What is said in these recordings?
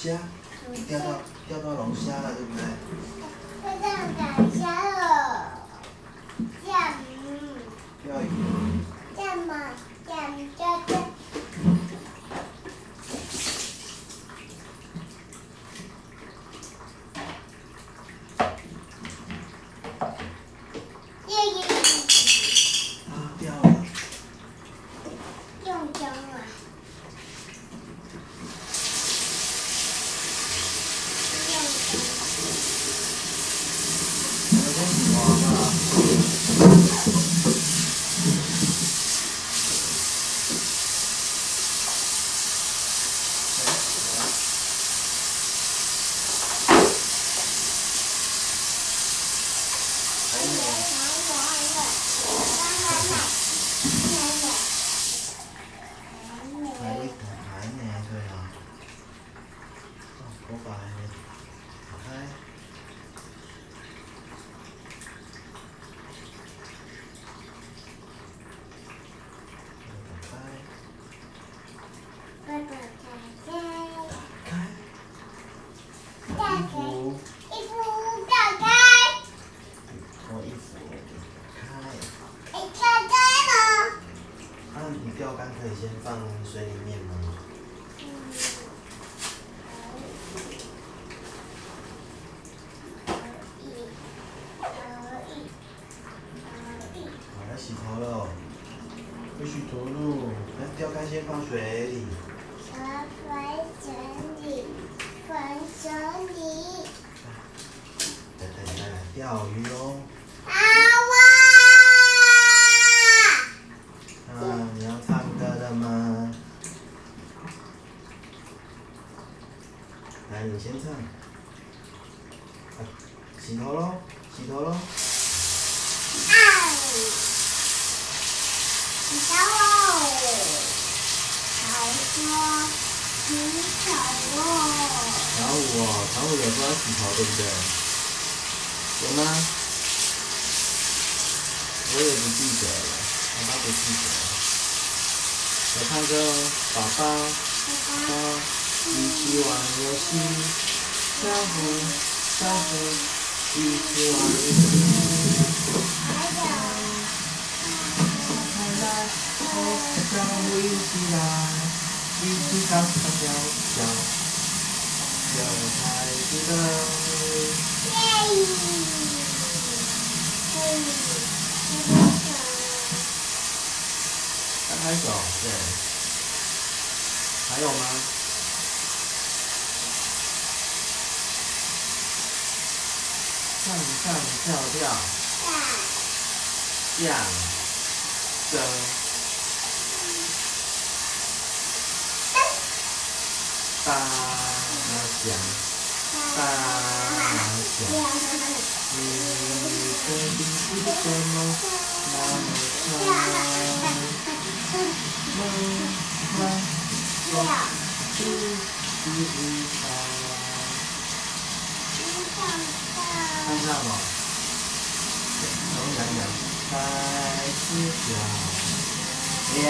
虾，钓到钓到龙虾了，对不对？钓到赶虾了，钓鱼，钓鱼。钓嘛，钓钓钓。耶耶，啊，掉了。中奖了。中奖我先洗完了。还有呢还一还呢，对啊。哦，头发还没打开。打开。衣服，脱衣服，开。啊，你钓竿可以先放水里面吗？好，要洗头了，不许投入。那钓竿先放水里。等等，再来钓鱼喽。啊，你要唱歌了吗？来，你先唱。啊洗头喽，洗头喽。小五哦，小五有说要洗头，对不对？有吗？我也不记得了，我爸不记得了。我唱歌，宝宝，宝宝，一起玩游戏，小虎，小虎，一起玩游戏。来，哦，小虎一起来，一起跳跳跳跳，有孩子的。刚开手，对。还有吗？唱唱跳跳，象征大象，大象，你的名字怎么那么长？梦幻是一场。看看吧，然后洋洋，白翅小亮。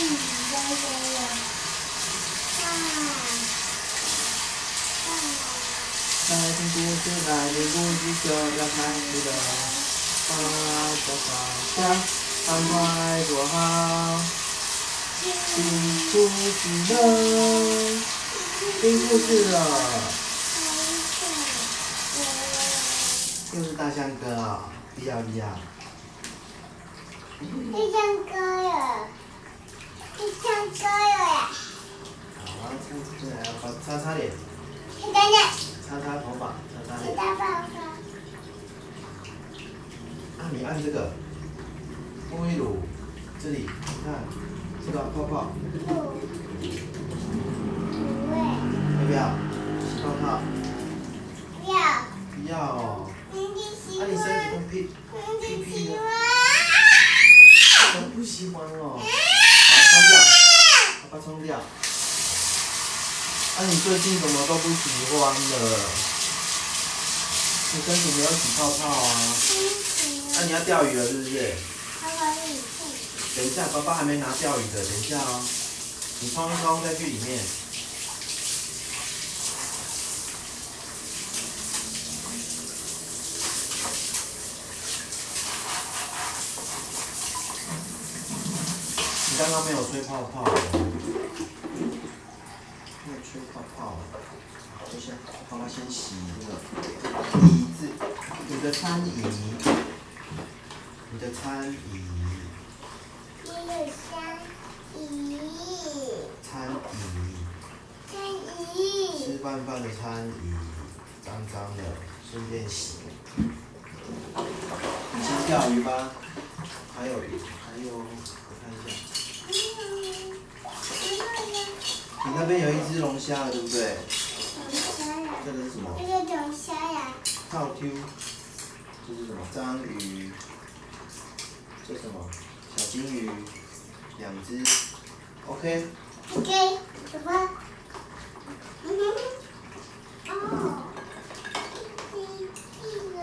来听故事，来听故事就要开始了。爸爸好家，赶快坐好。听故事了，听故事了，又是大象哥啊、不要不要。一唱歌了，一唱歌了，好，唱这个要把擦擦脸，等等，擦擦头发，擦擦脸。你大爸爸，啊，你按这个，沐浴乳，这里，你看，这个泡泡，不，不会，要不要？洗泡泡，不要，不要哦。你喜那、你身体欢，都屁你喜屁屁的，欢。那、你最近怎么都不喜欢了？你身体没有起泡泡啊？那、你要钓鱼了是不是？等一下，爸爸还没拿钓鱼的，等一下哦。你冲一冲再去里面。你刚刚没有吹泡泡，没有吹泡泡，就先帮他先洗这个椅子，你的餐椅，你的餐椅，餐椅，餐椅，餐椅吃饭饭的餐椅，脏脏的，顺便洗。你先钓鱼吧，还有还有，我看一下。你那边有一只龙虾，对不对？这个是什么？这个叫虾呀套 Q。这是什么？章鱼。这是什么？小金鱼。两只。OK。OK，什么？嗯哼，哦，机器了，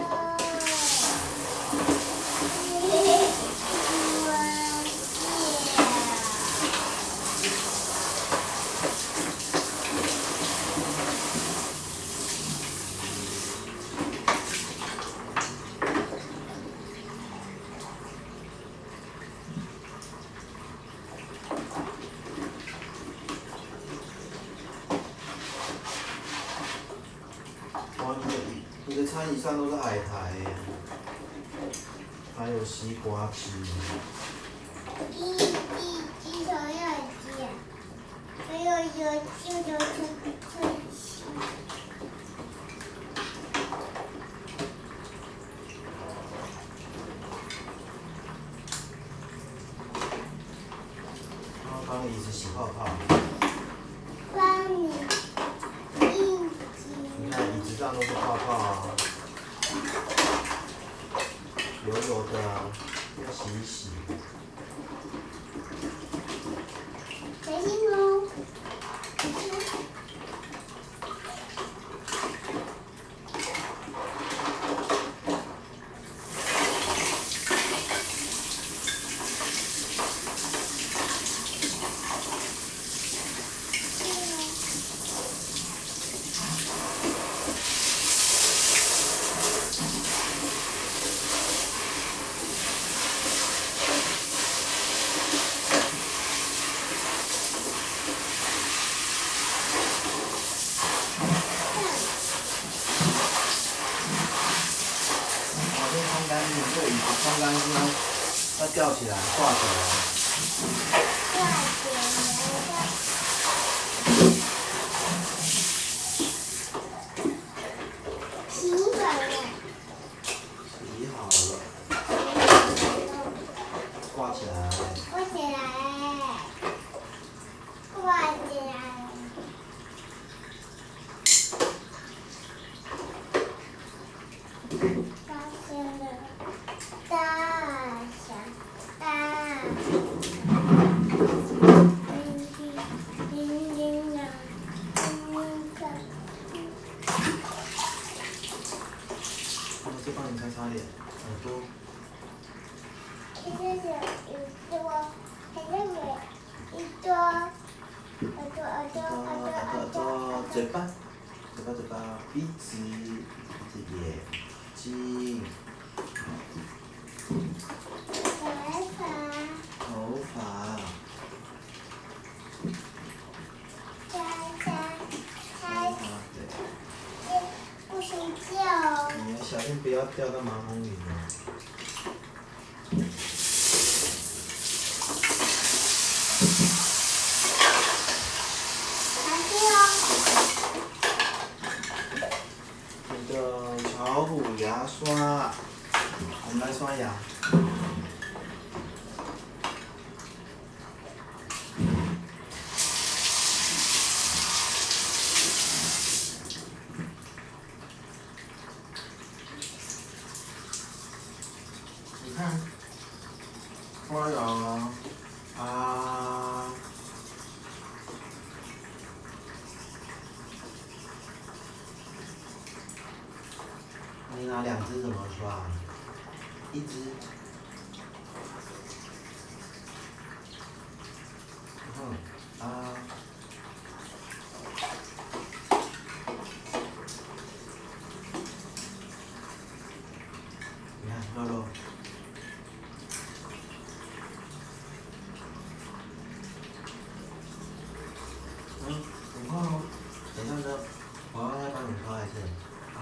哇，你的椅，你的餐椅上都是海苔耶，还有西瓜汁。一、一、要鸡，还有有就有这这些。然后帮椅子洗泡泡。帮你一你看椅子上都是泡泡啊，油油的啊，要洗一洗。小心哦。把这冲干净，这个椅子冲干净要吊起来，挂起来。Thank you. 小心不要掉到马桶里看，花啊，你拿两只怎么说啊？一只，嗯，很快哦。等一下呢，我要再帮你刷一次。啊，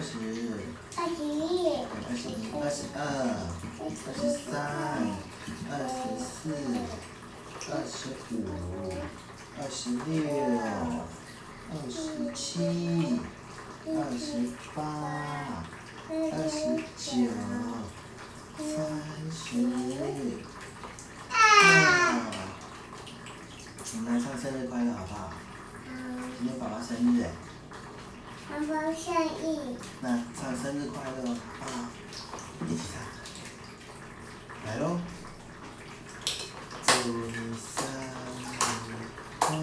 二十、二十一，二十一、二十二、二十三、二十四、二十五、二十六、二十七、二十八、二十九、三十。啊！我们来唱生日快乐好不好？今天爸爸生日妈妈生日，那唱生日快乐啊！一起唱，来喽！祝你生日快乐，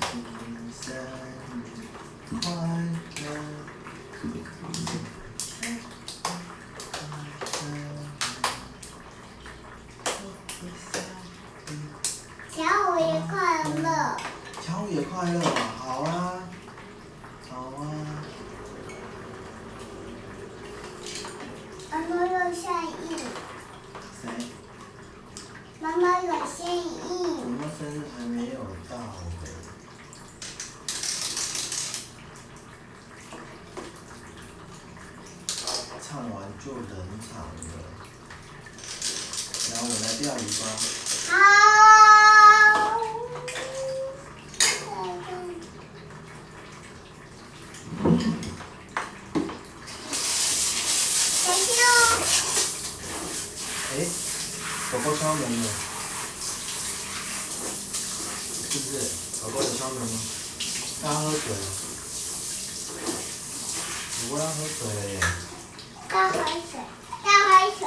祝你生日快乐，小五也快乐，乔五也快乐，好啊，好啊。妈妈有生日，谁？妈妈有生我日，们生日还没有到呢。唱冷场了。然后我来钓鱼吧。好。再见哦。哎，狗狗敲门了，是不是？狗狗有敲门吗？它要喝水了。狗狗要喝水了耶！要喝水，要喝水，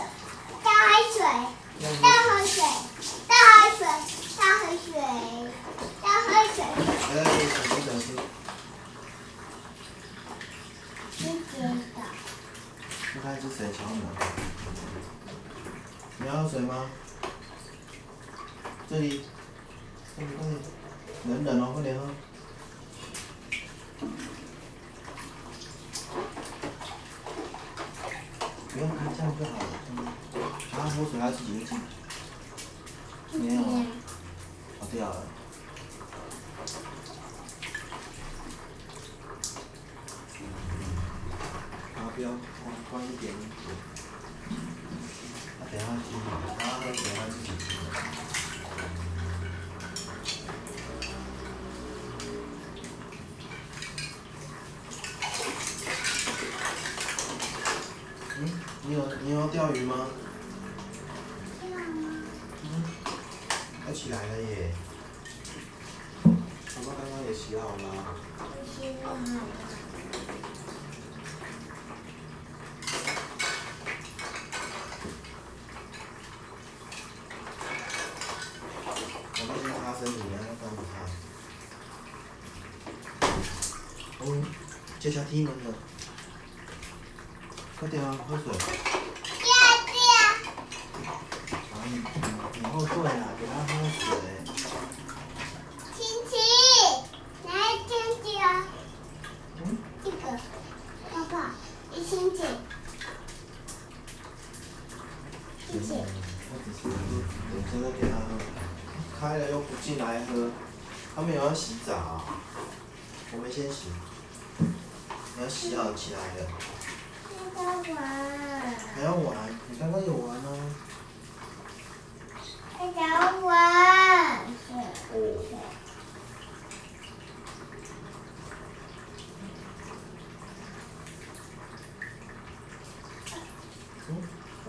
要喝水，要喝水，要喝水，要喝水，要喝水。哎，小，你看这水。枪呢？要喝水。吗？这里，这，能忍吗？快点喝。这样就好。啊，我主要是几个字。没有啊，好掉了。达标，关关一点。啊，点下去，啊都点下去。嗯。你有你有钓鱼吗？嗯，要起来了耶！宝宝刚刚也洗好了。洗好了。宝宝先擦身体啊，我帮你擦。哦，接下听门的。快点啊，喝水。爹爹。啊，你你给我坐下。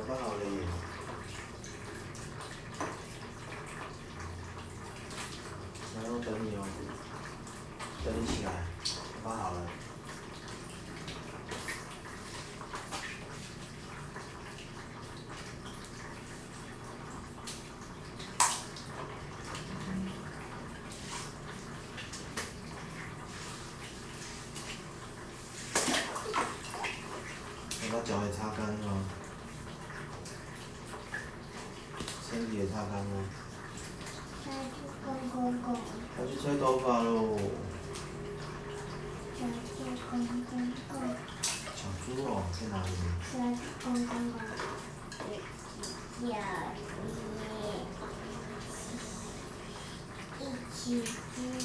Probablemente. 己的沙滩吗？他去公公公。他去吹头发喽。小猪哦，在哪里？小猪公公，一、一、一、一、一、一、